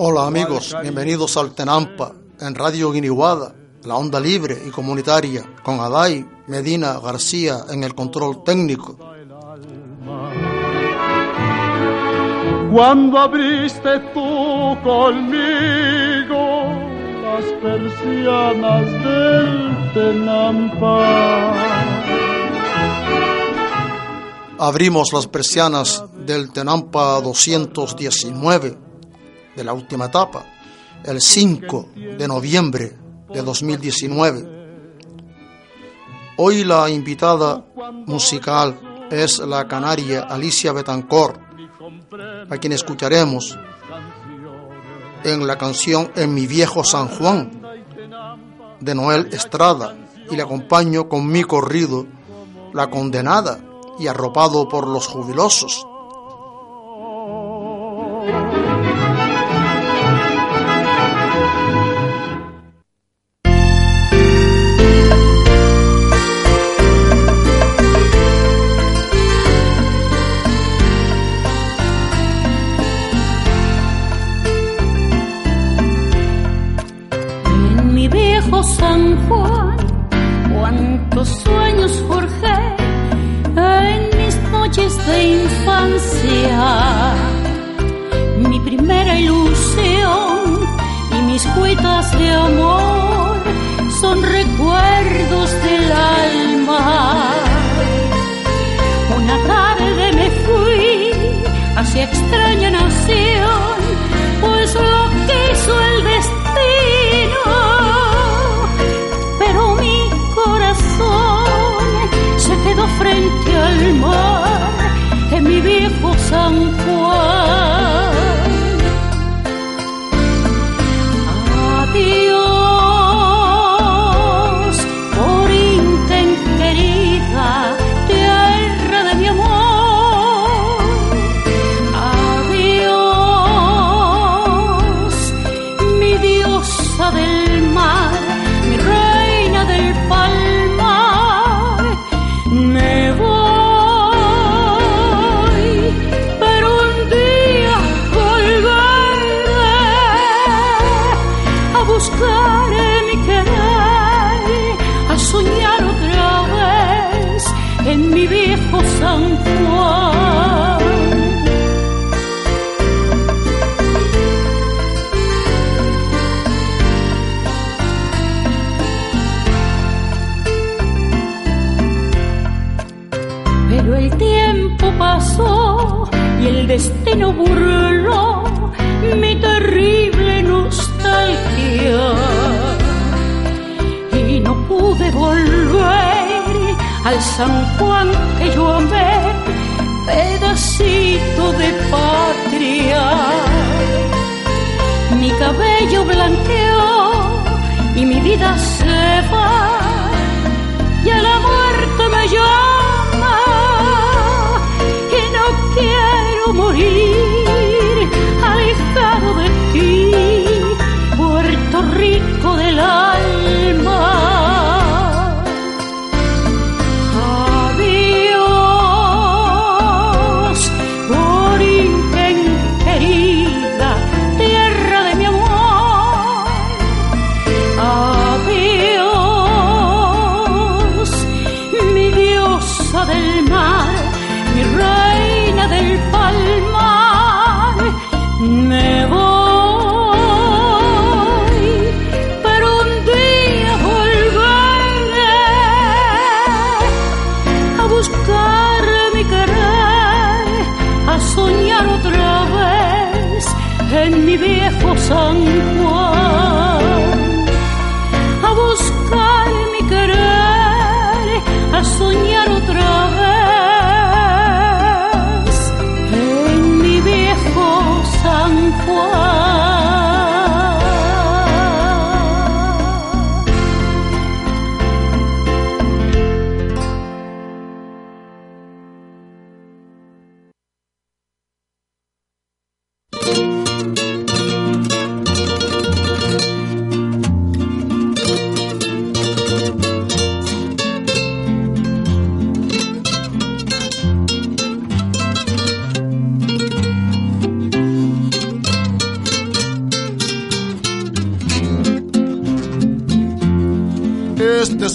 Hola amigos, bienvenidos al Tenampa en Radio Guiniguada, la onda libre y comunitaria, con Adai Medina García en el control técnico. Cuando abriste tú conmigo las persianas del Tenampa. Abrimos las persianas del Tenampa 219 de la última etapa, el 5 de noviembre de 2019. Hoy la invitada musical es la canaria Alicia Betancourt, a quien escucharemos en la canción En mi viejo San Juan de Noel Estrada y le acompaño con mi corrido La condenada y arropado por los jubilosos. Juan, cuántos sueños forjé en mis noches de infancia. Mi primera ilusión y mis cuitas de amor son recuerdos del alma. Viejo San Juan que yo amé, pedacito de patria. Mi cabello blanqueó y mi vida se va y a la muerte me llama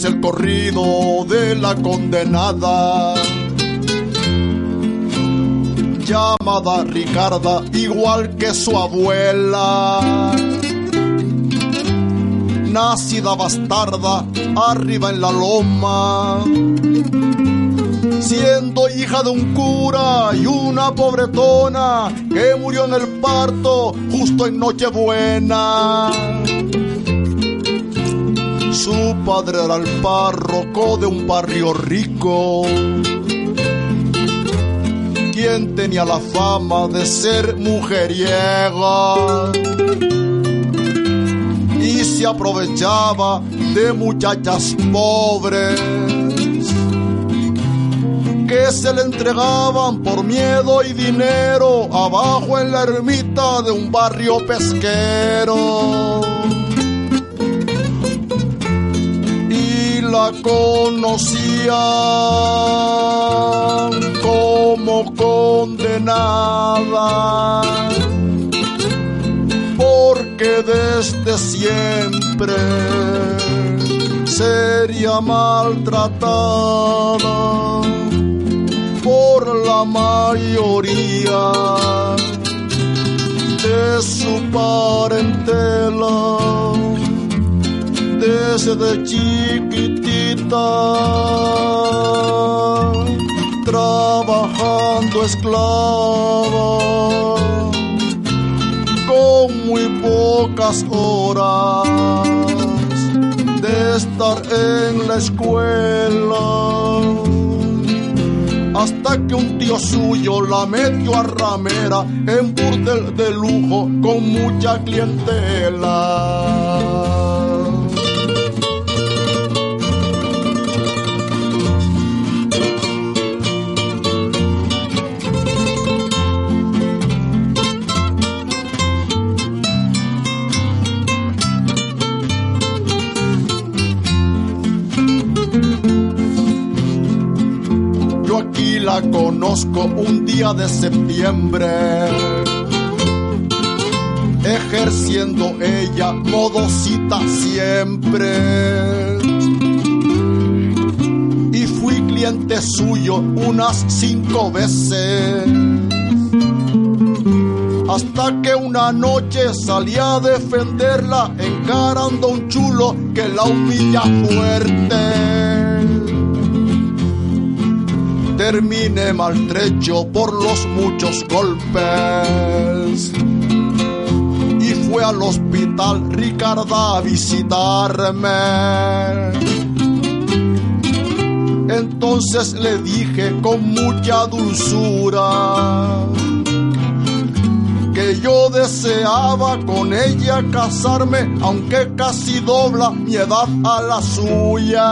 el corrido de la condenada llamada Ricarda, igual que su abuela. Nacida bastarda, arriba en la loma, siendo hija de un cura y una pobretona que murió en el parto justo en Nochebuena. Su padre era el párroco de un barrio rico quien tenía la fama de ser mujeriega y se aprovechaba de muchachas pobres que se le entregaban por miedo y dinero abajo en la ermita de un barrio pesquero. La conocían como condenada, porque desde siempre sería maltratada por la mayoría de su parentela. Desde trabajando esclava con muy pocas horas de estar en la escuela hasta que un tío suyo la metió a ramera en burdel de lujo con mucha clientela. Conozco un día de septiembre, ejerciendo ella modosita siempre. Y fui cliente suyo unas cinco veces. Hasta que una noche salí a defenderla encarando un chulo que la humilla fuerte terminé maltrecho por los muchos golpes. Y fue al hospital Ricarda a visitarme. Entonces le dije con mucha dulzura que yo deseaba con ella casarme, aunque casi dobla mi edad a la suya.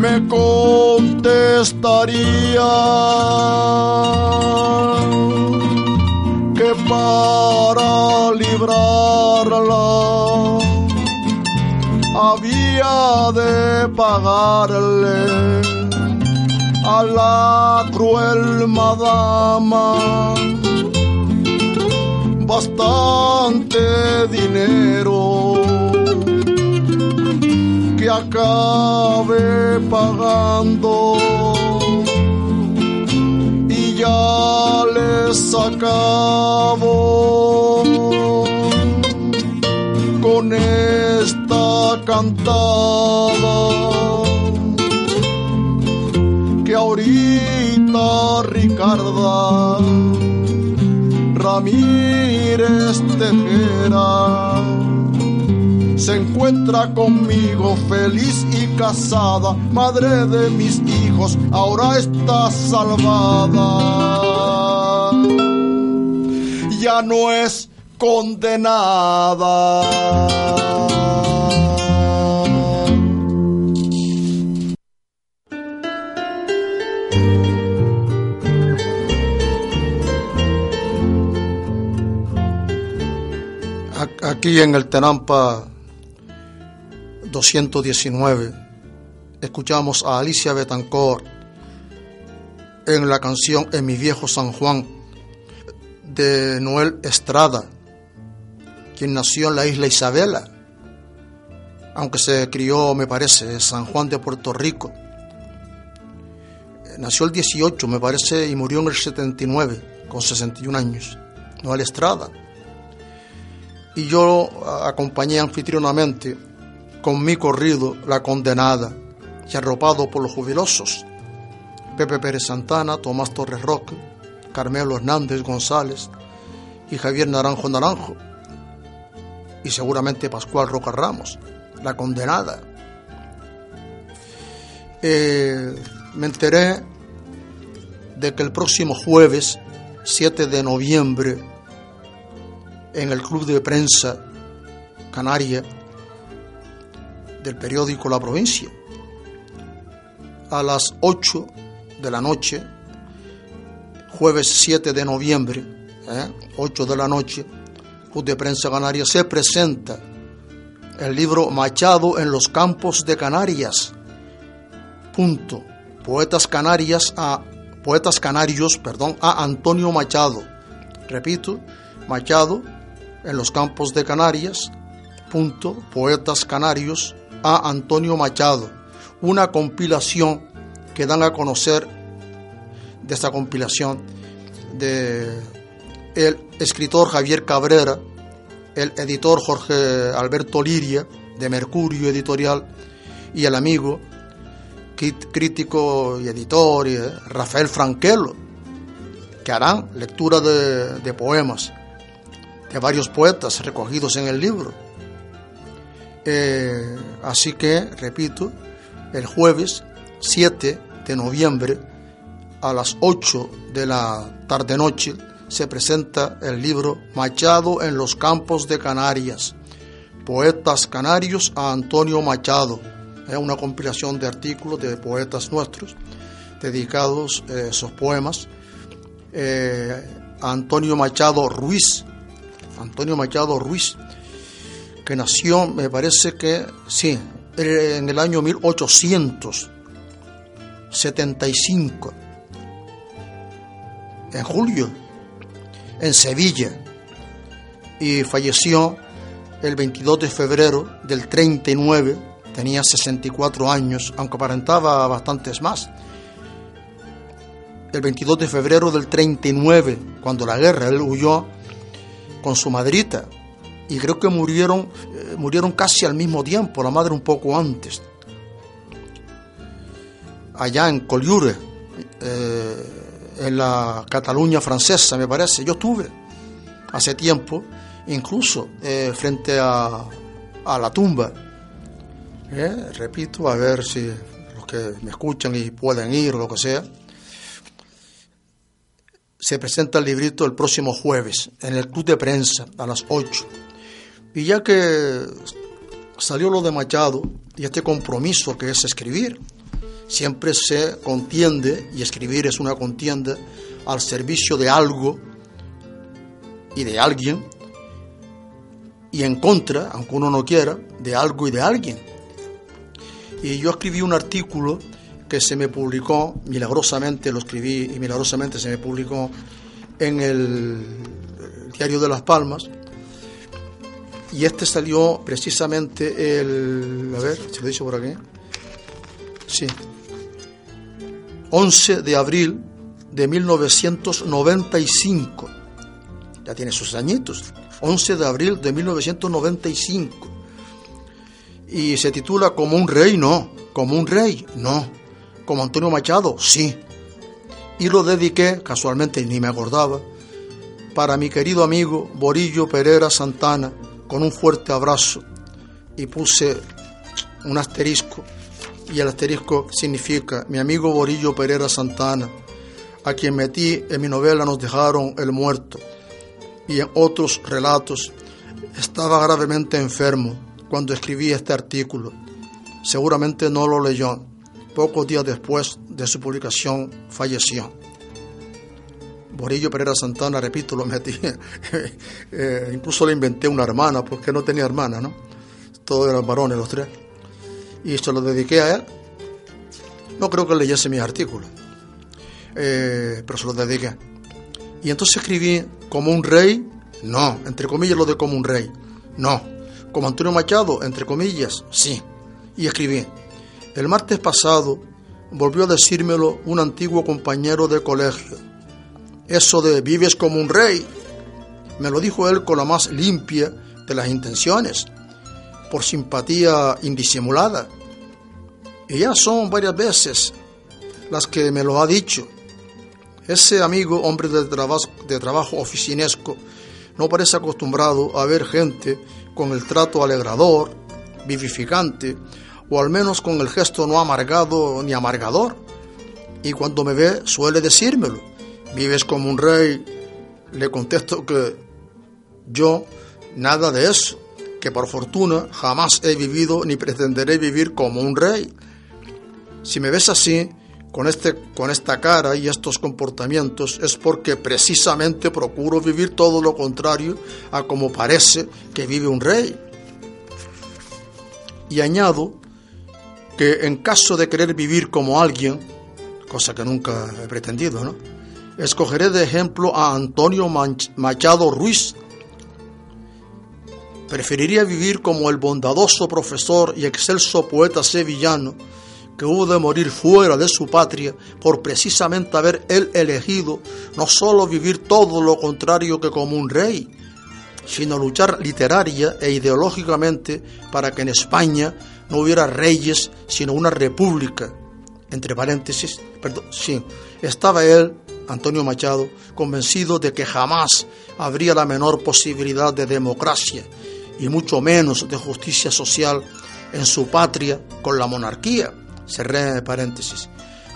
Me contestaría que para librarla había de pagarle a la cruel madama bastante dinero acabe pagando. Y ya les acabo con esta cantada que ahorita Ricarda Ramírez Tejera se encuentra conmigo feliz y casada, madre de mis hijos, ahora está salvada. Ya no es condenada. Aquí en el Tenampa 219 escuchamos a Alicia Betancourt en la canción En mi viejo San Juan de Noel Estrada, quien nació en la isla Isabela aunque se crió, me parece, en San Juan de Puerto Rico. Nació el 18, me parece, y murió en el 79, con 61 años. Noel Estrada. Y yo acompañé anfitrionamente con mi corrido La Condenada y arropado por los jubilosos. Pepe Pérez Santana, Tomás Torres Roque, Carmelo Hernández González y Javier Naranjo Naranjo. Y seguramente Pascual Roca Ramos, La Condenada. Eh, me enteré de que el próximo jueves, 7 de noviembre, en el Club de Prensa Canaria del periódico La Provincia, a las 8 de la noche, jueves 7 de noviembre, 8 ¿eh? de la noche, Club de Prensa Canaria, se presenta el libro Machado en los campos de Canarias. Punto. Poetas Canarias a Poetas Canarios, perdón, a Antonio Machado. Repito, Machado en los campos de Canarias. Punto. Poetas Canarios a Antonio Machado. Una compilación que dan a conocer de esta compilación de el escritor Javier Cabrera, el editor Jorge Alberto Liria de Mercurio Editorial y el amigo crítico y editor eh, Rafael Franquelo, que harán lectura de, poemas de varios poetas recogidos en el libro. Eh, así que, repito, el jueves 7 de noviembre a las 8 de la tarde-noche se presenta el libro Machado en los campos de Canarias, Poetas Canarios a Antonio Machado. Es una compilación de artículos de poetas nuestros dedicados a eh, esos poemas eh, Antonio Machado Ruiz. Antonio Machado Ruiz, que nació, me parece que, sí, en el año 1875, en julio, en Sevilla, y falleció el 22 de febrero del 39, tenía 64 años, aunque aparentaba bastantes más. El 22 de febrero del 39, cuando la guerra, él huyó con su madrita, y creo que murieron, eh, murieron casi al mismo tiempo, la madre un poco antes. Allá en Collioure, eh, en la Cataluña francesa, me parece. Yo estuve hace tiempo, incluso eh, frente a, a, la tumba. repito, a ver si los que me escuchan y pueden ir o lo que sea. Se presenta el librito el próximo jueves en el Club de Prensa a las 8 y ya que salió lo de Machado y este compromiso que es escribir, siempre se contiende, y escribir es una contienda, al servicio de algo y de alguien, y en contra, aunque uno no quiera, de algo y de alguien. Y yo escribí un artículo que se me publicó, milagrosamente lo escribí y milagrosamente se me publicó en el Diario de Las Palmas, y este salió precisamente el. A ver, se lo he por aquí. Sí. 11 de abril de 1995. Ya tiene sus añitos. 11 de abril de 1995. Y se titula Como un rey, no. Como un rey, no. Como Antonio Machado, sí. Y lo dediqué, casualmente ni me acordaba, para mi querido amigo Borillo Pereira Santana, con un fuerte abrazo y puse un asterisco y el asterisco significa mi amigo Borillo Pereira Santana, a quien metí en mi novela Nos dejaron el muerto y en otros relatos, estaba gravemente enfermo cuando escribí este artículo. Seguramente no lo leyó. Pocos días después de su publicación falleció. Borillo Pereira Santana, repito, lo metí. Eh, incluso le inventé una hermana, porque no tenía hermana, ¿no? Todos eran varones los tres. Y se lo dediqué a él. No creo que leyese mis artículos, eh, pero se los dediqué. Y entonces escribí como un rey, no, entre comillas lo de como un rey, no, Como Antonio Machado, entre comillas, sí. Y escribí, el martes pasado volvió a decírmelo un antiguo compañero de colegio. Eso de vives como un rey, me lo dijo él con la más limpia de las intenciones, por simpatía indisimulada. Y ya son varias veces las que me lo ha dicho. Ese amigo, hombre de, de trabajo oficinesco, no parece acostumbrado a ver gente con el trato alegrador, vivificante, o al menos con el gesto no amargado ni amargador. Y cuando me ve suele decírmelo. Vives como un rey. Le contesto que yo nada de eso, que por fortuna jamás he vivido ni pretenderé vivir como un rey. Si me ves así, con, este, con esta cara y estos comportamientos, es porque precisamente procuro vivir todo lo contrario a como parece que vive un rey. Y añado que en caso de querer vivir como alguien, cosa que nunca he pretendido, ¿no? Escogeré de ejemplo a Antonio Machado Ruiz. Preferiría vivir como el bondadoso profesor y excelso poeta sevillano que hubo de morir fuera de su patria por precisamente haber él elegido no solo vivir todo lo contrario que como un rey, sino luchar literaria e ideológicamente para que en España no hubiera reyes, sino una república. Entre paréntesis, perdón, sí, estaba él, Antonio Machado, convencido de que jamás habría la menor posibilidad de democracia y mucho menos de justicia social en su patria con la monarquía Cerré paréntesis.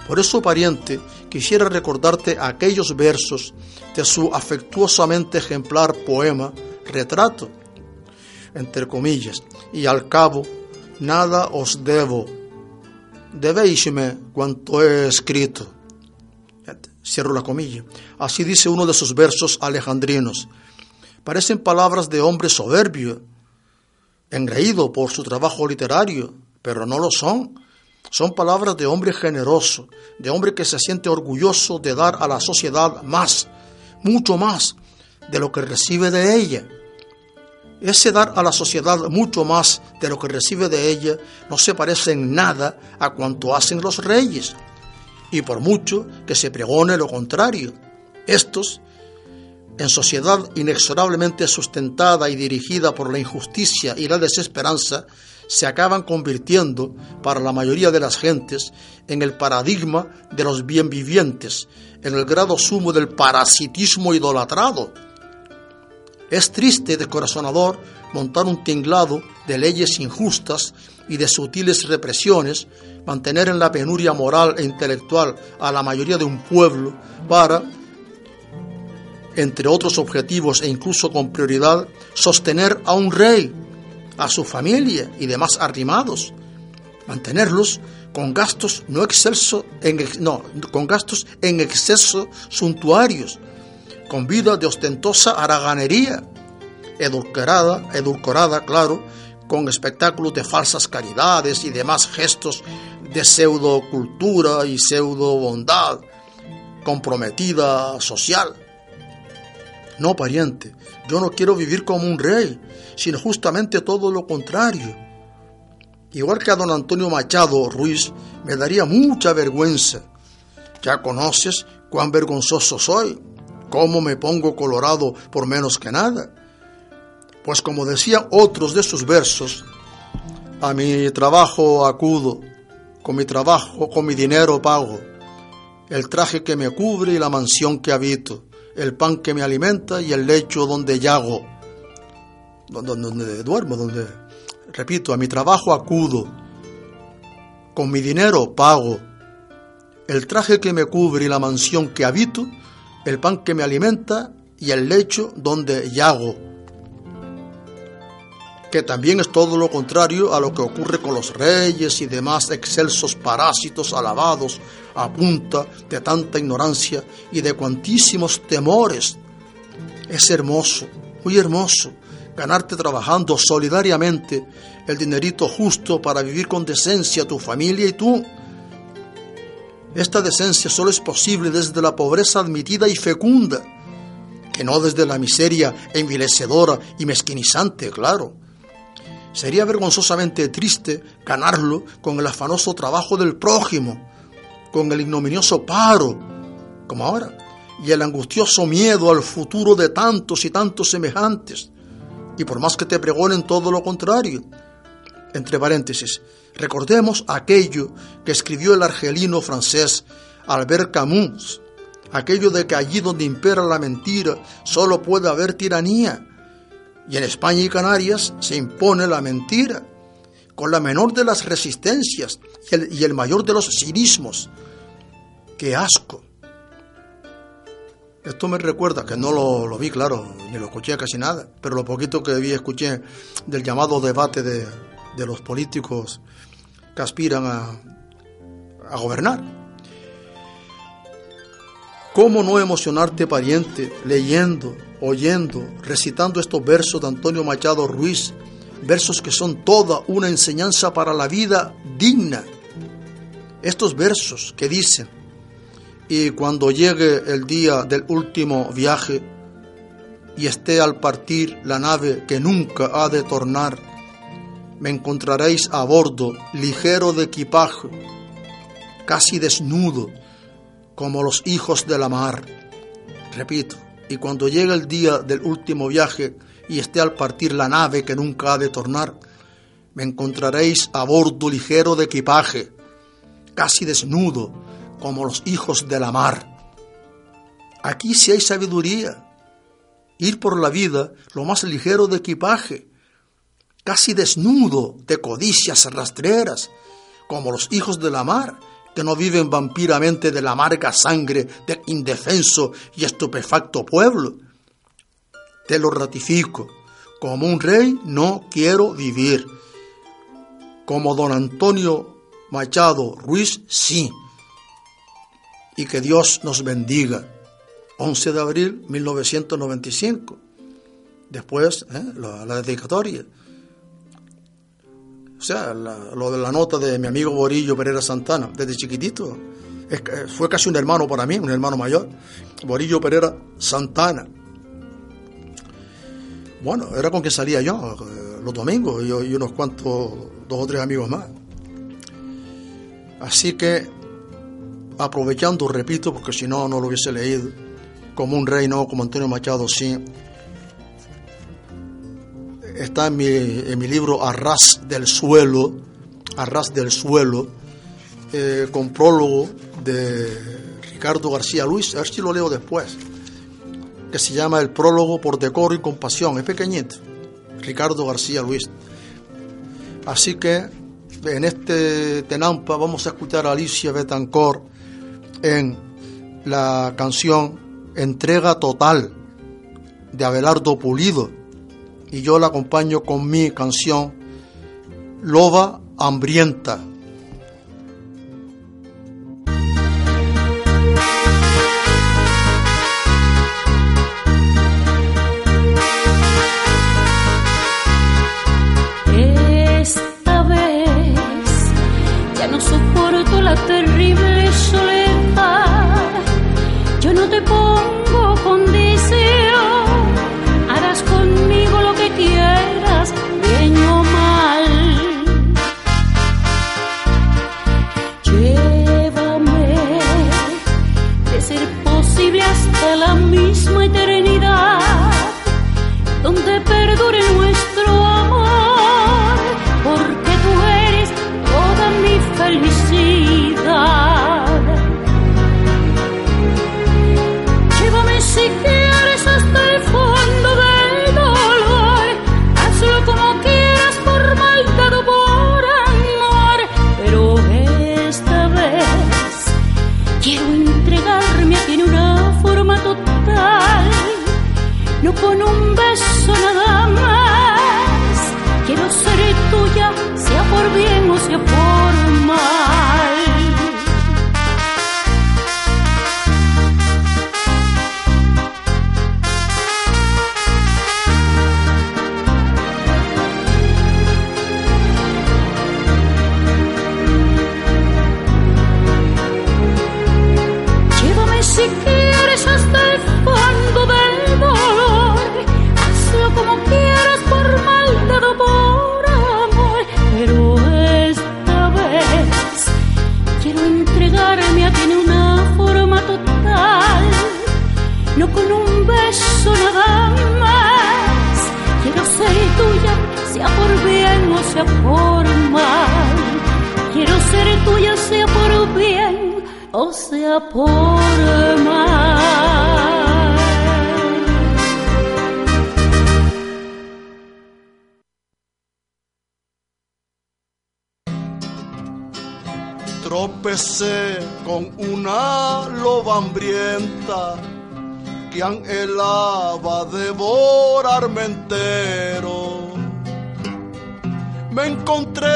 Por eso, pariente, quisiera recordarte aquellos versos de su afectuosamente ejemplar poema Retrato, entre comillas, y al cabo, nada os debo, debéisme cuanto he escrito. Cierro la comilla. Así dice uno de sus versos alejandrinos. Parecen palabras de hombre soberbio, engreído por su trabajo literario, pero no lo son son palabras de hombre generoso, de hombre que se siente orgulloso de dar a la sociedad más, mucho más de lo que recibe de ella. Ese dar a la sociedad mucho más de lo que recibe de ella no se parece en nada a cuanto hacen los reyes, y por mucho que se pregone lo contrario. Estos, en sociedad inexorablemente sustentada y dirigida por la injusticia y la desesperanza, se acaban convirtiendo, para la mayoría de las gentes, en el paradigma de los bien vivientes, en el grado sumo del parasitismo idolatrado. Es triste y descorazonador montar un tinglado de leyes injustas y de sutiles represiones, mantener en la penuria moral e intelectual a la mayoría de un pueblo para, entre otros objetivos e incluso con prioridad, sostener a un rey a su familia y demás arrimados, mantenerlos con gastos no exceso en, no, con gastos en exceso suntuarios, con vida de ostentosa haraganería, edulcorada, edulcorada, claro, con espectáculos de falsas caridades y demás gestos de pseudo cultura y pseudo bondad comprometida social. No, pariente, yo no quiero vivir como un rey, sino justamente todo lo contrario. Igual que a don Antonio Machado Ruiz, me daría mucha vergüenza. Ya conoces cuán vergonzoso soy, cómo me pongo colorado por menos que nada. Pues como decían otros de sus versos, a mi trabajo acudo, con mi trabajo, con mi dinero pago, el traje que me cubre y la mansión que habito, el pan que me alimenta y el lecho donde yago. Donde, duermo, donde, repito, a mi trabajo acudo, con mi dinero pago, el traje que me cubre y la mansión que habito, el pan que me alimenta y el lecho donde yago, que también es todo lo contrario a lo que ocurre con los reyes y demás excelsos parásitos alabados a punta de tanta ignorancia y de cuantísimos temores. Es hermoso, muy hermoso, ganarte trabajando solidariamente el dinerito justo para vivir con decencia tu familia y tú. Esta decencia solo es posible desde la pobreza admitida y fecunda, que no desde la miseria envilecedora y mezquinizante, claro. Sería vergonzosamente triste ganarlo con el afanoso trabajo del prójimo, con el ignominioso paro, como ahora, y el angustioso miedo al futuro de tantos y tantos semejantes. Y por más que te pregonen todo lo contrario. Entre paréntesis, recordemos aquello que escribió el argelino francés Albert Camus, aquello de que allí donde impera la mentira solo puede haber tiranía y en España y Canarias se impone la mentira, con la menor de las resistencias y el, mayor de los cinismos. ¡Qué asco! Esto me recuerda, que no lo, vi, claro, ni lo escuché casi nada, pero lo poquito que vi escuché del llamado debate de, los políticos que aspiran a, a gobernar. ¿Cómo no emocionarte, pariente, leyendo oyendo, recitando estos versos de Antonio Machado Ruiz, versos que son toda una enseñanza para la vida digna. Estos versos que dicen, y cuando llegue el día del último viaje y esté al partir la nave que nunca ha de tornar, me encontraréis a bordo, ligero de equipaje, casi desnudo, como los hijos de la mar. Repito, y cuando llegue el día del último viaje y esté al partir la nave que nunca ha de tornar, me encontraréis a bordo ligero de equipaje, casi desnudo, como los hijos de la mar. Aquí sí hay sabiduría. Ir por la vida lo más ligero de equipaje, casi desnudo de codicias rastreras, como los hijos de la mar, que no viven vampiramente de la amarga sangre del indefenso y estupefacto pueblo. Te lo ratifico, como un rey no quiero vivir. Como don Antonio Machado Ruiz, sí. Y que Dios nos bendiga. 11 de abril 1995. Después, ¿eh? la, la dedicatoria. O sea, lo de la nota de mi amigo Borillo Pereira Santana, desde chiquitito, fue casi un hermano para mí, un hermano mayor. Borillo Pereira Santana. Bueno, era con que salía yo eh, los domingos y unos cuantos, dos o tres amigos más. Así que, aprovechando, repito, porque si no, no lo hubiese leído, como un rey, no como Antonio Machado, sí, está en mi, en mi libro Arras del Suelo, Arras del Suelo, eh, con prólogo de Ricardo García Luis, a ver si lo leo después, que se llama El prólogo por decoro y compasión, es pequeñito, Ricardo García Luis. Así que en este Tenampa vamos a escuchar a Alicia Betancourt en la canción Entrega Total de Abelardo Pulido y yo la acompaño con mi canción Loba Hambrienta. O sea por. Tropecé con una loba hambrienta que anhelaba devorarme entero. Me encontré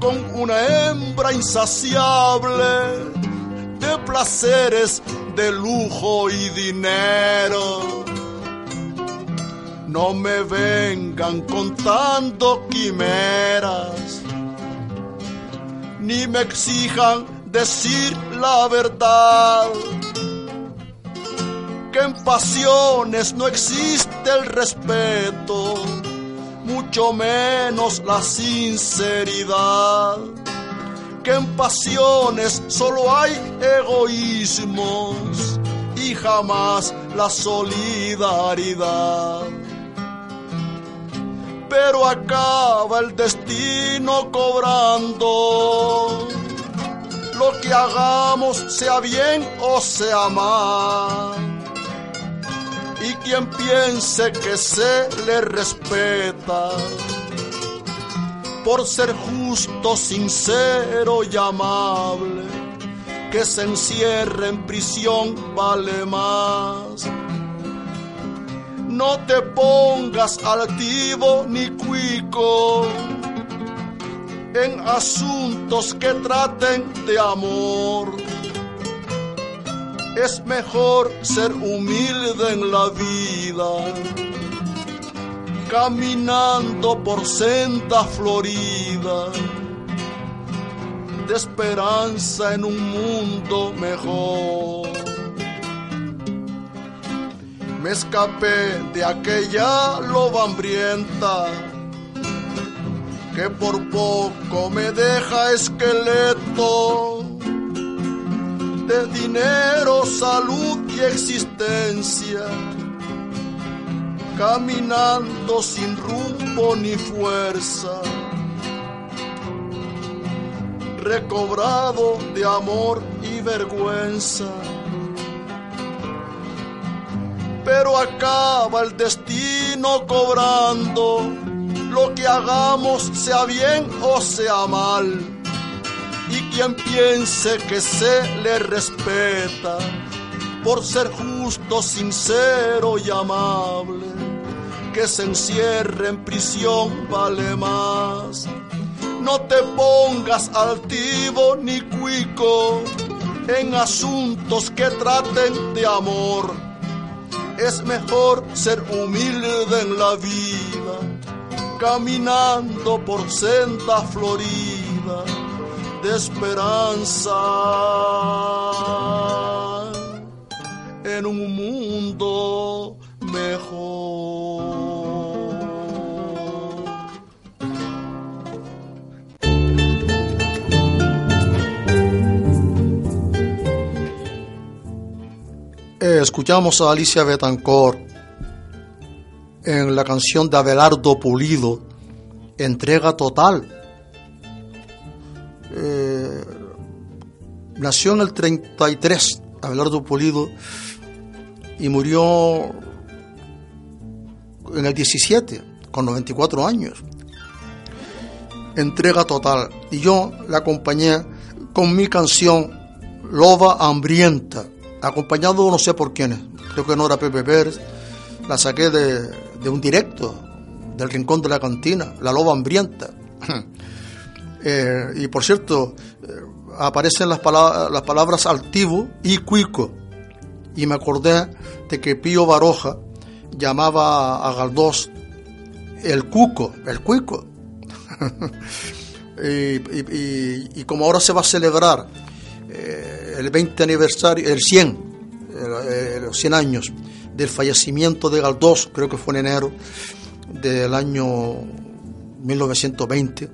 con una hembra insaciable de placeres, de lujo y dinero. No me vengan contando quimeras, ni me exijan decir la verdad que en pasiones no existe el respeto, mucho menos la sinceridad. Que en pasiones solo hay egoísmos y jamás la solidaridad. Pero acaba el destino cobrando lo que hagamos, sea bien o sea mal y quien piense que se le respeta por ser justo, sincero y amable, que se encierre en prisión vale más. No te pongas altivo ni cuico en asuntos que traten de amor es mejor ser humilde en la vida, caminando por senda florida, de esperanza en un mundo mejor. Me escapé de aquella loba hambrienta que por poco me deja esqueleto de dinero, salud y existencia, caminando sin rumbo ni fuerza, recobrado de amor y vergüenza. Pero acaba el destino cobrando lo que hagamos, sea bien o sea mal y quien piense que se le respeta por ser justo, sincero y amable, que se encierre en prisión vale más. No te pongas altivo ni cuico en asuntos que traten de amor. Es mejor ser humilde en la vida, caminando por senda florida de esperanza en un mundo mejor. Eh, escuchamos a Alicia Betancourt en la canción de Abelardo Pulido, Entrega Total eh, nació en el 33, Abelardo Polido, y murió en el 17, con 94 años. Entrega total. Y yo la acompañé con mi canción Loba Hambrienta, acompañado no sé por quiénes, creo que no era Pepe Pérez, la saqué de, de un directo del Rincón de la Cantina, La Loba Hambrienta. Eh, y por cierto, eh, aparecen las, palabras, las palabras altivo y cuico. Y me acordé de que Pío Baroja llamaba a Galdós el cuco, el cuico. y, como ahora se va a celebrar eh, el 20 aniversario, el 100, los 100 años del fallecimiento de Galdós, creo que fue en enero del año 1920,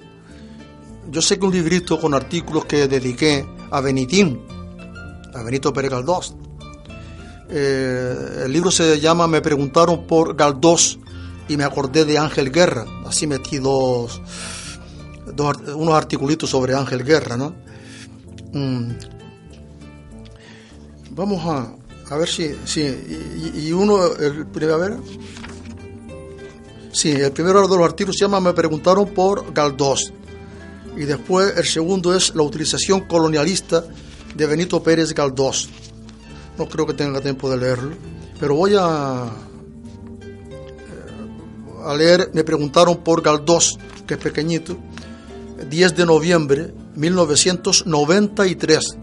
yo sé que un librito con artículos que dediqué a Benitín, a Benito Pérez Galdós. Eh, el libro se llama Me preguntaron por Galdós y me acordé de Ángel Guerra. Así metí dos, dos unos articulitos sobre Ángel Guerra, ¿no? Mm. Vamos a, a ver si, si y, uno, el, sí, el primero de los artículos se llama Me preguntaron por Galdós y después el segundo es la utilización colonialista de Benito Pérez Galdós. No creo que tenga tiempo de leerlo, pero voy a, a leer, me preguntaron por Galdós, que es pequeñito, 10 de noviembre 1993,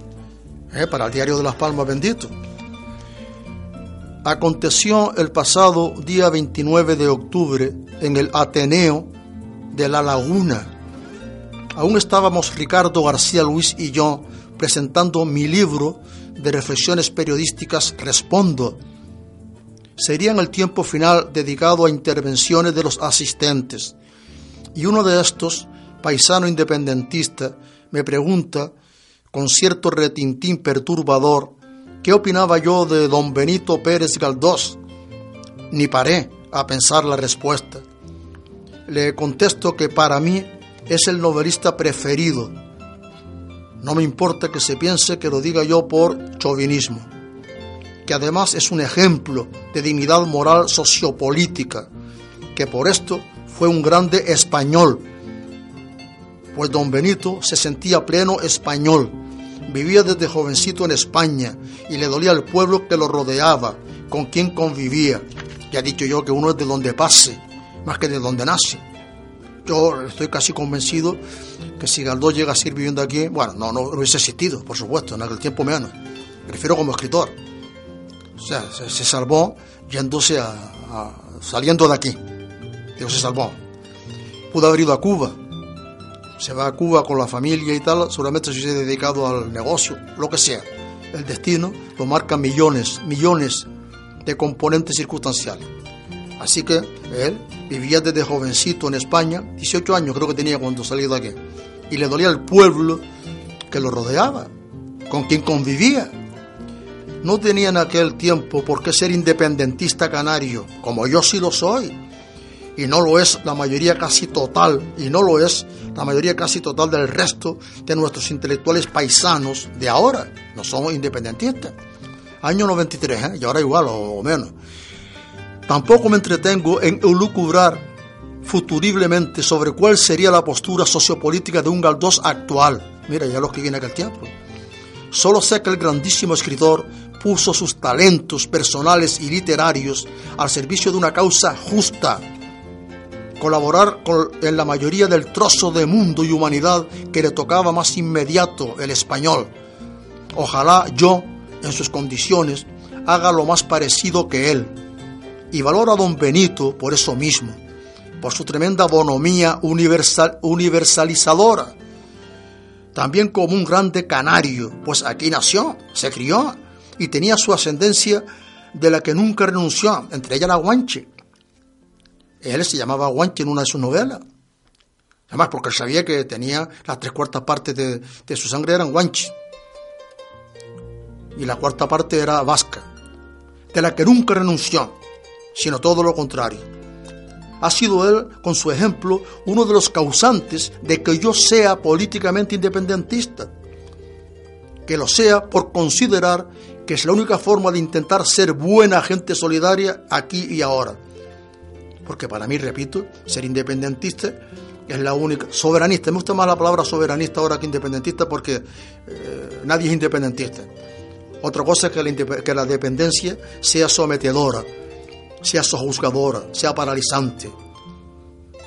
eh, para el diario de Las Palmas bendito. Aconteció el pasado día 29 de octubre en el Ateneo de La Laguna. Aún estábamos Ricardo García Luis y yo presentando mi libro de reflexiones periodísticas Respondo. Sería en el tiempo final dedicado a intervenciones de los asistentes. Y uno de estos, paisano independentista, me pregunta, con cierto retintín perturbador, qué opinaba yo de don Benito Pérez Galdós. Ni paré a pensar la respuesta. Le contesto que para mí es el novelista preferido. No me importa que se piense que lo diga yo por chauvinismo, que además es un ejemplo de dignidad moral sociopolítica, que por esto fue un grande español, pues don Benito se sentía pleno español, vivía desde jovencito en España y le dolía al pueblo que lo rodeaba, con quien convivía. Ya he dicho yo que uno es de donde pase, más que de donde nace. Yo estoy casi convencido que si Galdós llega a seguir viviendo aquí, bueno, no, no hubiese existido, por supuesto, en aquel tiempo menos. Me refiero como escritor. O sea, se, se salvó yéndose a, a- saliendo de aquí. Digo, se salvó. Pudo haber ido a Cuba. Se va a Cuba con la familia y tal, seguramente se hubiese dedicado al negocio, lo que sea. El destino lo marcan millones, millones de componentes circunstanciales. Así que él vivía desde jovencito en España, 18 años creo que tenía cuando salió de aquí, y le dolía el pueblo que lo rodeaba, con quien convivía. No tenía en aquel tiempo por qué ser independentista canario, como yo sí lo soy, y no lo es la mayoría casi total, y no lo es la mayoría casi total del resto de nuestros intelectuales paisanos de ahora. No somos independentistas. Año 93, ¿eh? y ahora igual o menos. Tampoco me entretengo en elucubrar futuriblemente sobre cuál sería la postura sociopolítica de un Galdós actual. Mira, ya lo escribí en aquel tiempo. Solo sé que el grandísimo escritor puso sus talentos personales y literarios al servicio de una causa justa. Colaborar con, en la mayoría del trozo de mundo y humanidad que le tocaba más inmediato, el español. Ojalá yo, en sus condiciones, haga lo más parecido que él y valoro a don Benito por eso mismo, por su tremenda bonomía universal, universalizadora. También como un grande canario, pues aquí nació, se crió y tenía su ascendencia de la que nunca renunció, entre ella la guanche. Él se llamaba guanche en una de sus novelas. Además, porque él sabía que tenía las tres cuartas partes de, de su sangre eran guanche. Y la cuarta parte era vasca, de la que nunca renunció sino todo lo contrario. Ha sido él, con su ejemplo, uno de los causantes de que yo sea políticamente independentista. Que lo sea por considerar que es la única forma de intentar ser buena gente solidaria aquí y ahora. Porque para mí, repito, ser independentista es la única. Soberanista, me gusta más la palabra soberanista ahora que independentista porque eh, nadie es independentista. Otra cosa es que la, que la dependencia sea sometedora sea sojuzgadora, sea paralizante.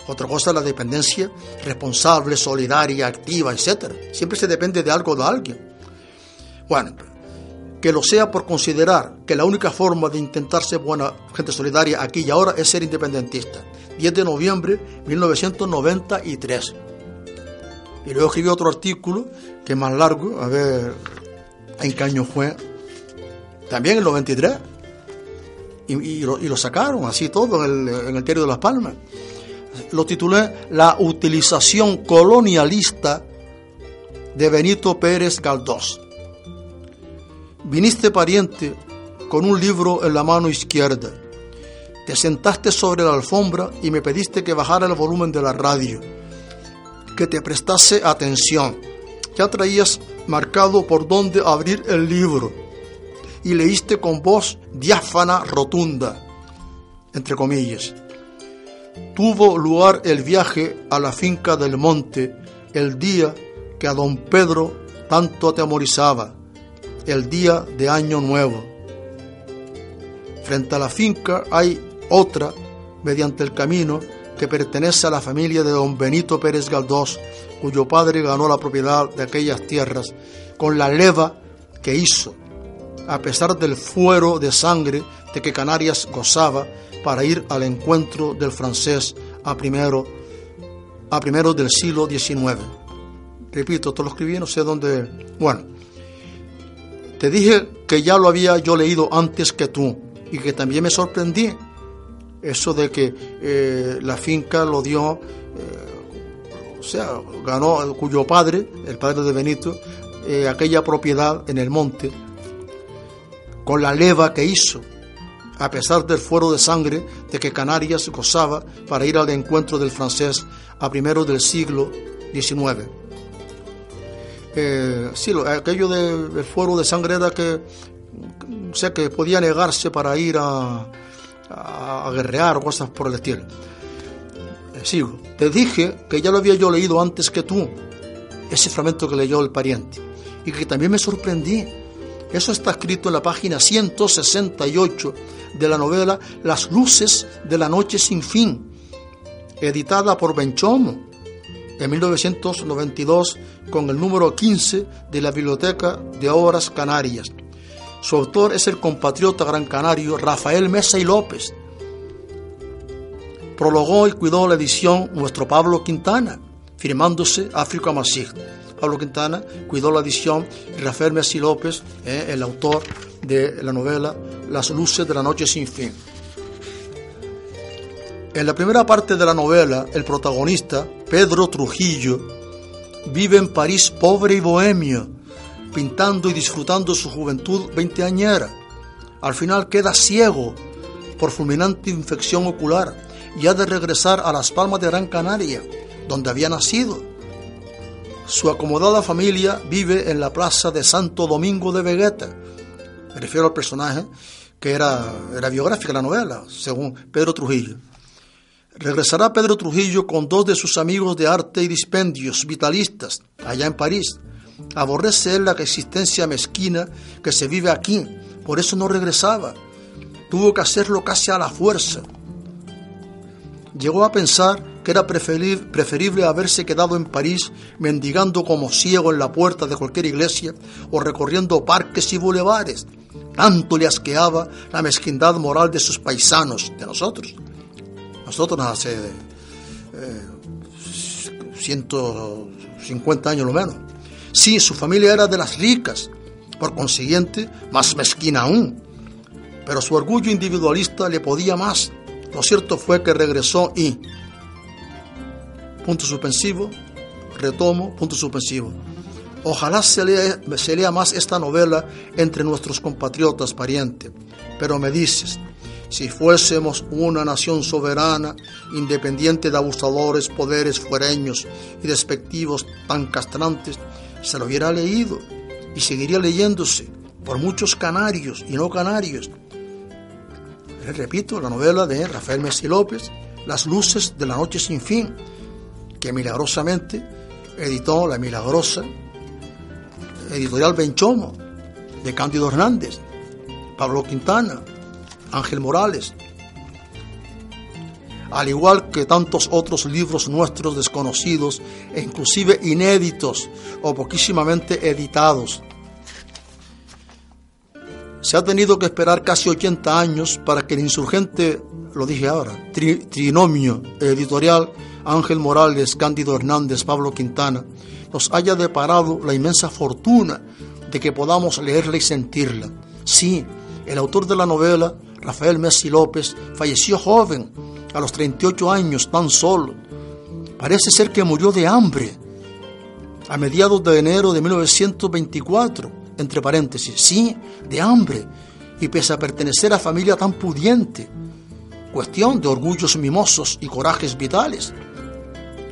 Otra cosa es la dependencia responsable, solidaria, activa, etc. Siempre se depende de algo o de alguien. Bueno, que lo sea por considerar que la única forma de intentar ser buena gente solidaria aquí y ahora es ser independentista. 10 de noviembre de 1993. Y luego escribí otro artículo que es más largo, a ver en qué año fue. También en el 93 y, lo, sacaron así todo en el, en de Las Palmas. Lo titulé La utilización colonialista de Benito Pérez Galdós. Viniste pariente con un libro en la mano izquierda. Te sentaste sobre la alfombra y me pediste que bajara el volumen de la radio. que te prestase atención. Ya traías marcado por dónde abrir el libro y leíste con voz diáfana rotunda, entre comillas. Tuvo lugar el viaje a la finca del monte el día que a don Pedro tanto atemorizaba, el día de Año Nuevo. Frente a la finca hay otra, mediante el camino, que pertenece a la familia de don Benito Pérez Galdós, cuyo padre ganó la propiedad de aquellas tierras con la leva que hizo, a pesar del fuero de sangre de que Canarias gozaba para ir al encuentro del francés a primero, a primero del siglo XIX. Repito, esto lo escribí, no sé dónde. Bueno, te dije que ya lo había yo leído antes que tú y que también me sorprendí eso de que eh, la finca lo dio, eh, o sea, ganó cuyo padre, el padre de Benito, eh, aquella propiedad en el monte, con la leva que hizo, a pesar del fuero de sangre de que Canarias gozaba para ir al encuentro del francés a primeros del siglo XIX. Sí, aquello del fuero de sangre era que, o sea, que podía negarse para ir a, a, guerrear o cosas por el estilo. Eh, sigo. Te dije que ya lo había yo leído antes que tú, ese fragmento que leyó el pariente, y que también me sorprendí. Eso está escrito en la página 168 de la novela Las luces de la noche sin fin, editada por Benchomo en 1992 con el número 15 de la Biblioteca de Obras Canarias. Su autor es el compatriota gran canario Rafael Mesa y López. Prologó y cuidó la edición nuestro Pablo Quintana, firmándose África Masig. Pablo Quintana cuidó la edición y Rafael Mesa y López, eh, el autor de la novela Las luces de la noche sin fin. En la primera parte de la novela, el protagonista, Pedro Trujillo, vive en París pobre y bohemio, pintando y disfrutando su juventud veinteañera. Al final queda ciego por fulminante infección ocular y ha de regresar a las Palmas de Gran Canaria, donde había nacido. Su acomodada familia vive en la plaza de Santo Domingo de Vegueta. Me refiero al personaje que era, era biográfica la novela, según Pedro Trujillo. Regresará Pedro Trujillo con dos de sus amigos de arte y dispendios vitalistas allá en París Aborrece él la existencia mezquina que se vive aquí, por eso no regresaba. Tuvo que hacerlo casi a la fuerza. Llegó a pensar que era preferible haberse quedado en París mendigando como ciego en la puerta de cualquier iglesia o recorriendo parques y bulevares. Tanto le asqueaba la mezquindad moral de sus paisanos, de nosotros. Nosotros hace eh, 150 años lo menos. Sí, su familia era de las ricas, por consiguiente, más mezquina aún. Pero su orgullo individualista le podía más. Lo cierto fue que regresó y... Punto suspensivo, retomo, punto suspensivo. Ojalá se lea, se lea más esta novela entre nuestros compatriotas parientes. Pero me dices, si fuésemos una nación soberana, independiente de abusadores poderes fuereños y despectivos tan castrantes, se lo hubiera leído y seguiría leyéndose por muchos canarios y no canarios. Repito, la novela de Rafael Messi López, Las luces de la noche sin fin, que milagrosamente editó la milagrosa editorial Benchomo de Cándido Hernández, Pablo Quintana, Ángel Morales, al igual que tantos otros libros nuestros desconocidos e inclusive inéditos o poquísimamente editados. Se ha tenido que esperar casi 80 años para que el insurgente, lo dije ahora, trinomio editorial Ángel Morales, Cándido Hernández, Pablo Quintana, nos haya deparado la inmensa fortuna de que podamos leerla y sentirla. Sí, el autor de la novela, Rafael Messi López, falleció joven, a los 38 años tan solo. Parece ser que murió de hambre a mediados de enero de 1924, entre paréntesis, sí, de hambre, y pese a pertenecer a familia tan pudiente, cuestión de orgullos mimosos y corajes vitales.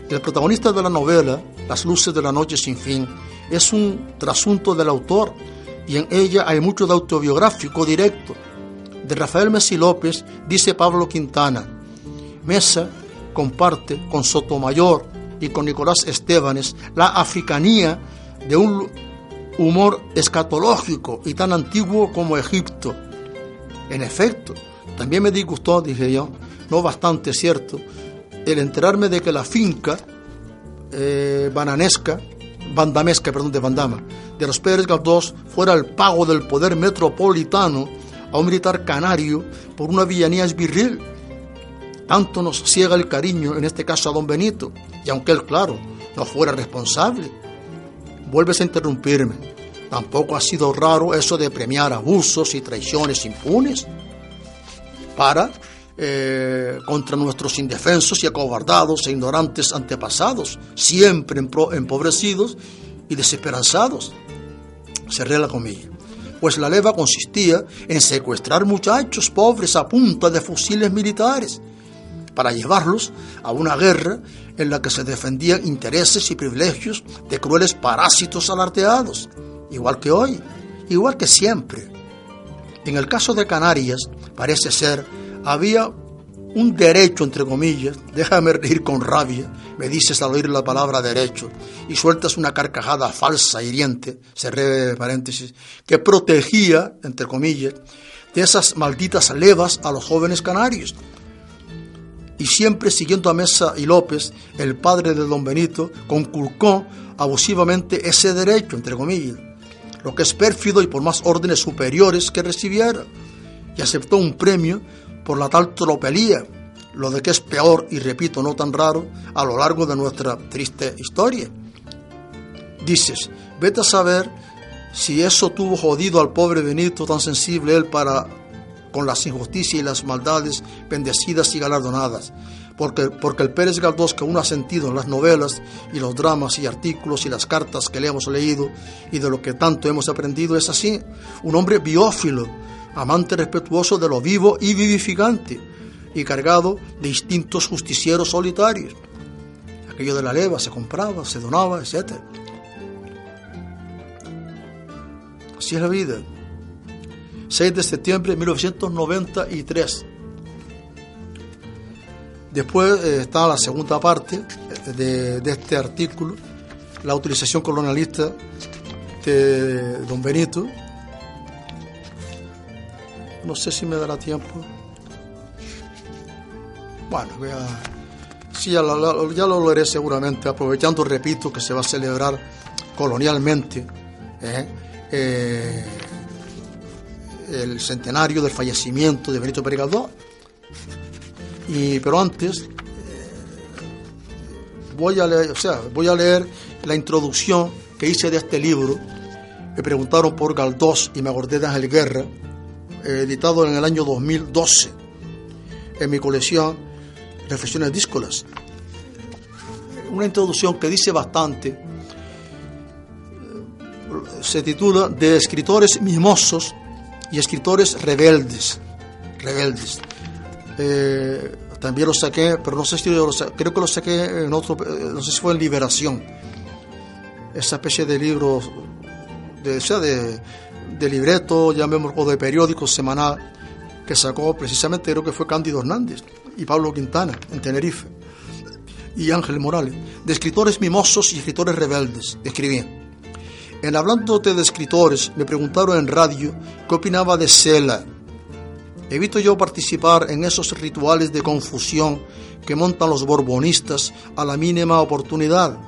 El protagonista de la novela, Las luces de la noche sin fin, es un trasunto del autor y en ella hay mucho de autobiográfico directo. De Rafael Messi López dice Pablo Quintana, Mesa comparte con Sotomayor y con Nicolás Estebanes la africanía de un humor escatológico y tan antiguo como Egipto. En efecto, también me disgustó, dije yo, no bastante cierto, el enterarme de que la finca eh, bananesca, bandamesca, perdón, de Bandama, de los Pérez Galdós fuera el pago del poder metropolitano a un militar canario por una villanía esbirril. Tanto nos ciega el cariño, en este caso a don Benito, y aunque él, claro, no fuera responsable. Vuelves a interrumpirme. Tampoco ha sido raro eso de premiar abusos y traiciones impunes para eh, contra nuestros indefensos y acobardados e ignorantes antepasados, siempre empobrecidos y desesperanzados. Cerré la comilla. Pues la leva consistía en secuestrar muchachos pobres a punta de fusiles militares para llevarlos a una guerra en la que se defendían intereses y privilegios de crueles parásitos alardeados, igual que hoy, igual que siempre. En el caso de Canarias, parece ser había un derecho, entre comillas, déjame reír con rabia, me dices al oír la palabra derecho, y sueltas una carcajada falsa, hiriente, cerré paréntesis, que protegía, entre comillas, de esas malditas levas a los jóvenes canarios. Y siempre siguiendo a Mesa y López, el padre de don Benito conculcó abusivamente ese derecho, entre comillas, lo que es pérfido y por más órdenes superiores que recibiera, y aceptó un premio por la tal tropelía, lo de que es peor y repito, no tan raro, a lo largo de nuestra triste historia. Dices, vete a saber si eso tuvo jodido al pobre Benito tan sensible él para con las injusticias y las maldades bendecidas y galardonadas, porque, porque el Pérez Galdós que uno ha sentido en las novelas y los dramas y artículos y las cartas que le hemos leído y de lo que tanto hemos aprendido es así, un hombre biófilo, amante respetuoso de lo vivo y vivificante, y cargado de instintos justicieros solitarios. Aquello de la leva se compraba, se donaba, etc. Así es la vida. 6 de septiembre de 1993. Después eh, está la segunda parte de, de este artículo, la utilización colonialista de don Benito, no sé si me dará tiempo. Bueno, sí, ya lo, ya lo leeré seguramente, aprovechando, repito, que se va a celebrar colonialmente ¿eh? Eh, el centenario del fallecimiento de Benito Pérez Y, pero antes, eh, voy a leer, o sea, voy a leer la introducción que hice de este libro. Me preguntaron por Galdós y me acordé de Ángel Guerra, editado en el año 2012 en mi colección Reflexiones Díscolas. Una introducción que dice bastante, se titula De escritores mimosos y escritores rebeldes. Rebeldes. Eh, también lo saqué, pero no sé si lo saqué, creo que lo saqué en otro, no sé si fue en Liberación. Esa especie de libro, de, o sea, de, de libreto, llamémoslo de periódico semanal, que sacó precisamente, creo que fue Cándido Hernández y Pablo Quintana en Tenerife, y Ángel Morales, de escritores mimosos y escritores rebeldes, escribían. En hablándote de escritores, me preguntaron en radio qué opinaba de Sela. Evito yo participar en esos rituales de confusión que montan los borbonistas a la mínima oportunidad,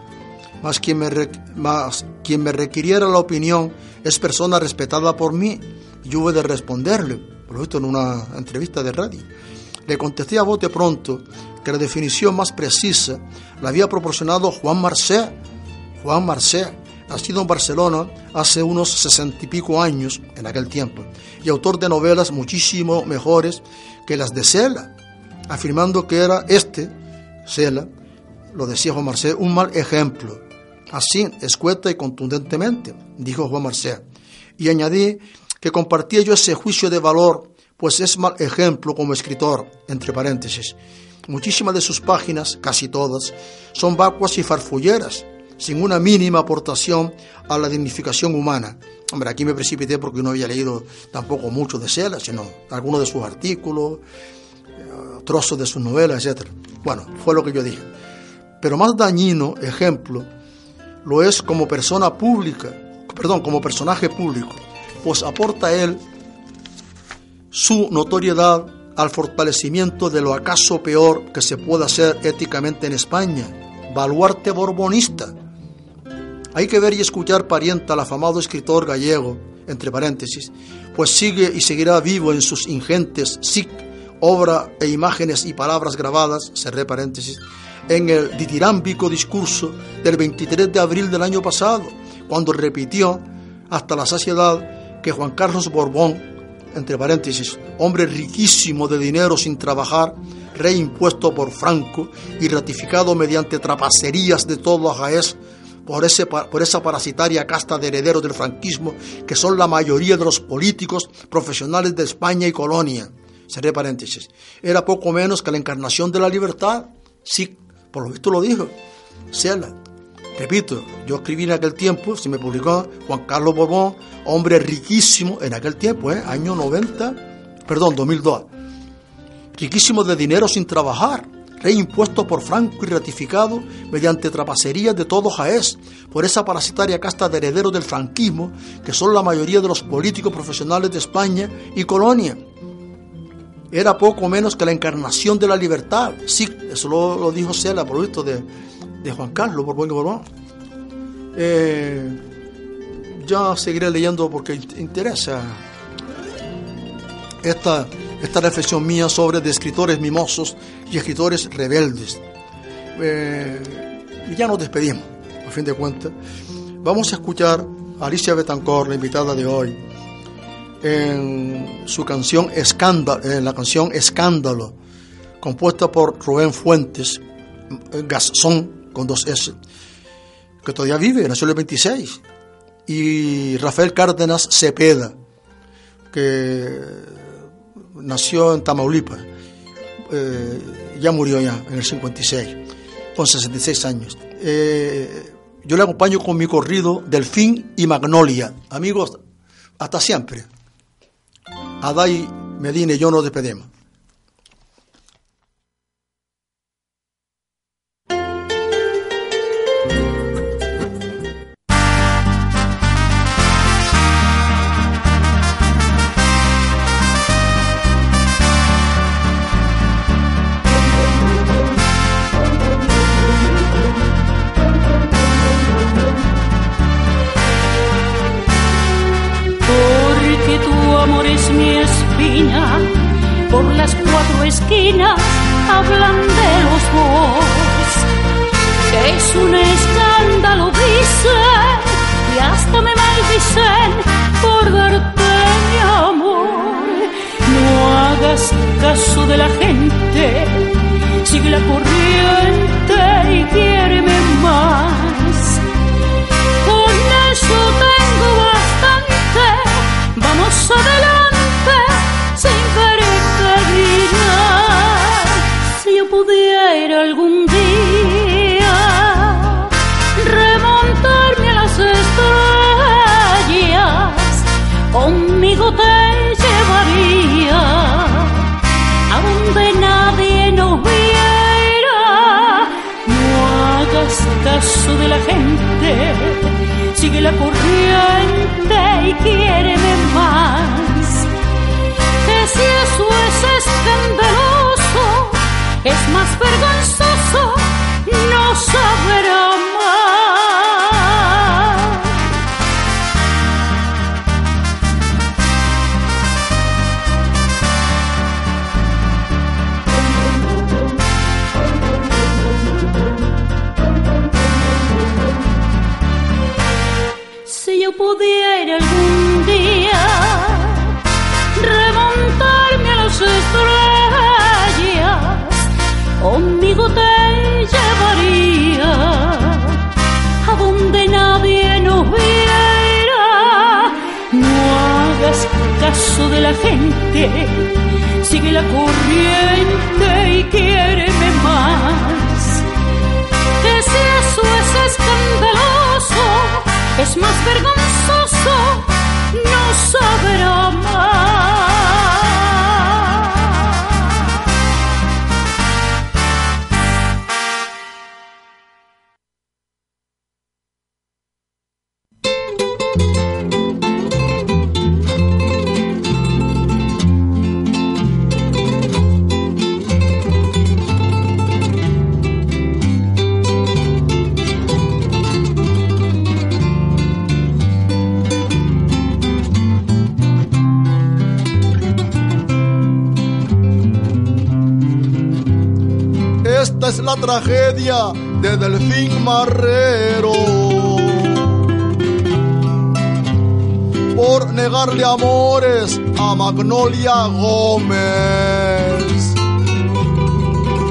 mas quien me, más quien me requiriera la opinión es persona respetada por mí. Yo de responderle, por lo visto en una entrevista de radio. Le contesté a bote pronto que la definición más precisa la había proporcionado Juan Marcé. Juan Marcé, nacido en Barcelona hace unos sesenta y pico años en aquel tiempo, y autor de novelas muchísimo mejores que las de Cela, afirmando que era este, Cela, lo decía Juan Marcé, un mal ejemplo Así, escueta y contundentemente, dijo Juan Marcea. Y añadí que compartía yo ese juicio de valor, pues es mal ejemplo como escritor, entre paréntesis. Muchísimas de sus páginas, casi todas, son vacuas y farfulleras, sin una mínima aportación a la dignificación humana. Hombre, aquí me precipité porque no había leído tampoco mucho de Sela, sino algunos de sus artículos, eh, trozos de sus novelas, etc. Bueno, fue lo que yo dije. Pero más dañino, ejemplo, lo es como persona pública, perdón, como personaje público, pues aporta él su notoriedad al fortalecimiento de lo acaso peor que se pueda hacer éticamente en España, baluarte borbonista. Hay que ver y escuchar parienta al afamado escritor gallego, entre paréntesis, pues sigue y seguirá vivo en sus ingentes SIC, obra e imágenes y palabras grabadas, cerré paréntesis, en el ditirámbico discurso del 23 de abril del año pasado, cuando repitió hasta la saciedad que Juan Carlos Borbón, entre paréntesis, hombre riquísimo de dinero sin trabajar, rey impuesto por Franco y ratificado mediante trapacerías de todo Jaez por, ese, por esa parasitaria casta de herederos del franquismo que son la mayoría de los políticos profesionales de España y Colonia. Cerré paréntesis. Era poco menos que la encarnación de la libertad. Sí, por lo visto lo dijo. Cela. Repito, yo escribí en aquel tiempo, se me publicó Juan Carlos Borbón, hombre riquísimo en aquel tiempo, ¿eh? año 90, perdón, 2002. Riquísimo de dinero sin trabajar, rey impuesto por Franco y ratificado mediante trapacerías de todo Jaez, por esa parasitaria casta de herederos del franquismo que son la mayoría de los políticos profesionales de España y Colonia era poco menos que la encarnación de la libertad. Sí, eso lo, dijo Cela, por visto, de, de Juan Carlos Borbón y Borbón. Eh, ya seguiré leyendo porque interesa esta, esta reflexión mía sobre escritores mimosos y escritores rebeldes. Eh, y ya nos despedimos, a fin de cuentas. Vamos a escuchar a Alicia Betancourt, la invitada de hoy, en su canción Escándalo, la canción Escándalo, compuesta por Rubén Fuentes, Gasson con dos S, que todavía vive, nació en el 26, y Rafael Cárdenas Cepeda, que nació en Tamaulipas, eh, ya murió ya en el 56, con 66 años. Eh, yo le acompaño con mi corrido Delfín y Magnolia. Amigos, hasta siempre. Adai Medina y yo nos despedimos. Por las cuatro esquinas hablan de los dos. Es un escándalo, dicen, y hasta me maldicen por darte mi amor. No hagas caso de la gente, sigue la corriente y quiéreme más. Con eso tengo bastante, vamos adelante de la gente, sigue la corriente conmigo te llevaría a donde nadie nos viera. No hagas caso de la gente, sigue la corriente y quiéreme más. Que si eso es escandaloso, es más vergonzoso la tragedia de Delfín Marrero. Por negarle amores a Magnolia Gómez.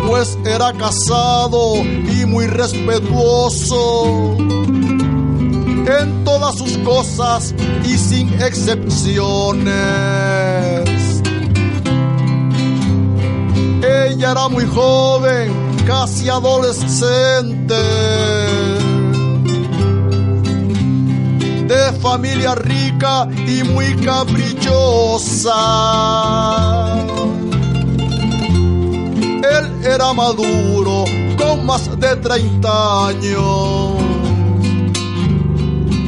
Pues era casado y muy respetuoso en todas sus cosas y sin excepciones. Ella era muy joven, casi adolescente, de familia rica y muy caprichosa. Él era maduro, con más de 30 años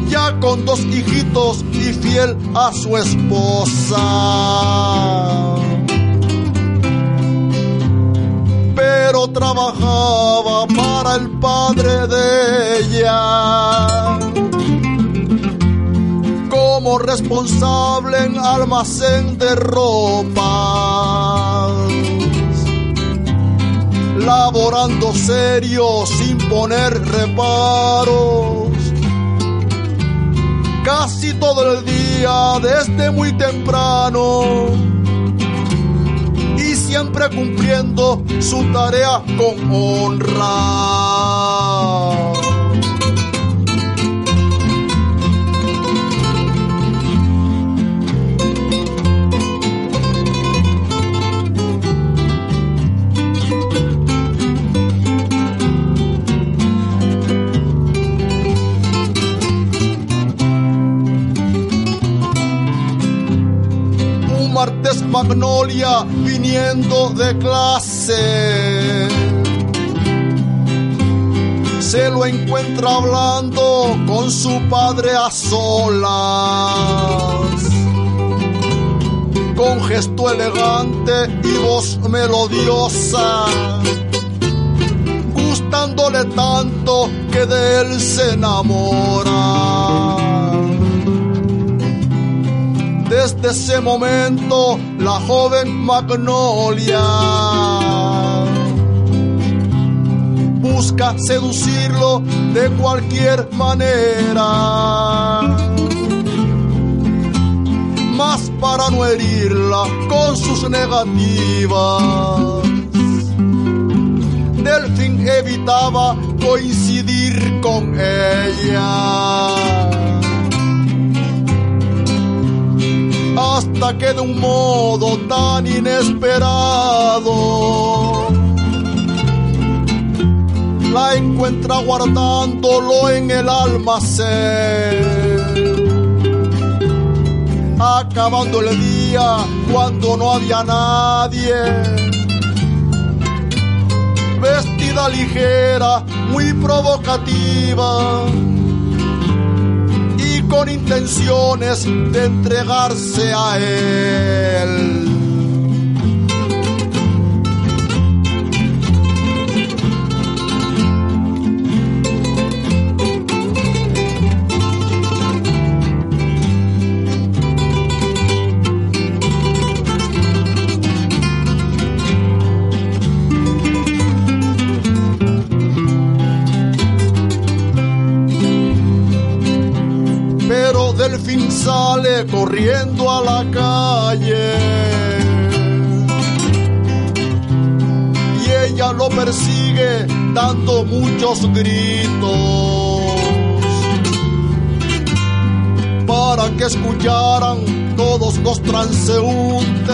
ya con dos hijitos y fiel a su esposa. Pero trabajaba para el padre de ella como responsable en almacén de ropa. Laborando serio sin poner reparos casi todo el día desde muy temprano siempre cumpliendo su tarea con honra. Martes Magnolia viniendo de clase. Se lo encuentra hablando con su padre a solas. Con gesto elegante y voz melodiosa. Gustándole tanto que de él se enamora. Desde ese momento, la joven Magnolia busca seducirlo de cualquier manera. Más para no herirla con sus negativas. Delfín evitaba coincidir con ella. Hasta que de un modo tan inesperado la encuentra guardándolo en el almacén. Acabando el día cuando no había nadie. Vestida ligera, muy provocativa con intenciones de entregarse a él. Corriendo a la calle. Y ella lo persigue dando muchos gritos para que escucharan todos los transeúntes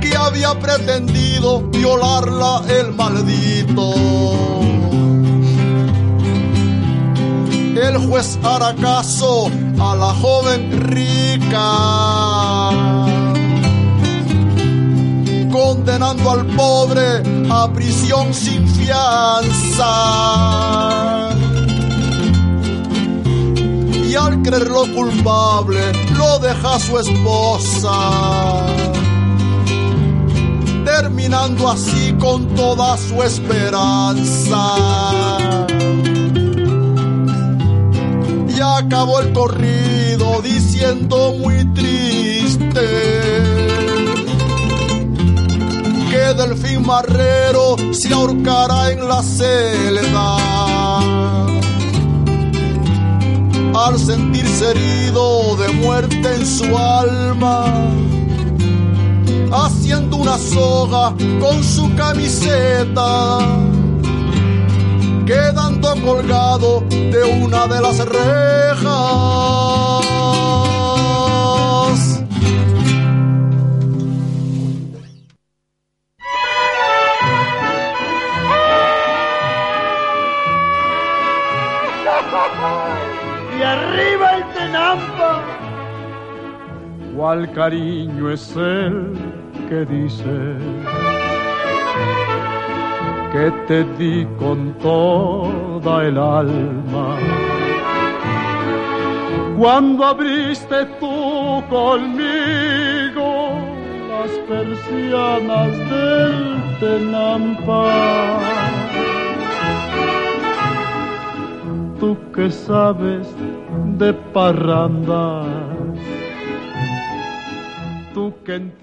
que había pretendido violarla el maldito. El juez hará caso a la joven rica, condenando al pobre a prisión sin fianza. Y al creerlo culpable, lo deja su esposa, terminando así con toda su esperanza y acabó el corrido diciendo muy triste que delfín marrero se ahorcará en la celda. Al sentirse herido de muerte en su alma, haciendo una soga con su camiseta, quedando colgado de una de las rejas. y arriba el Tenampa. ¿Cuál cariño es el que dice que te di con toda el alma? Cuando abriste tú conmigo las persianas del Tenampa. tú que sabes de parranda, tú que.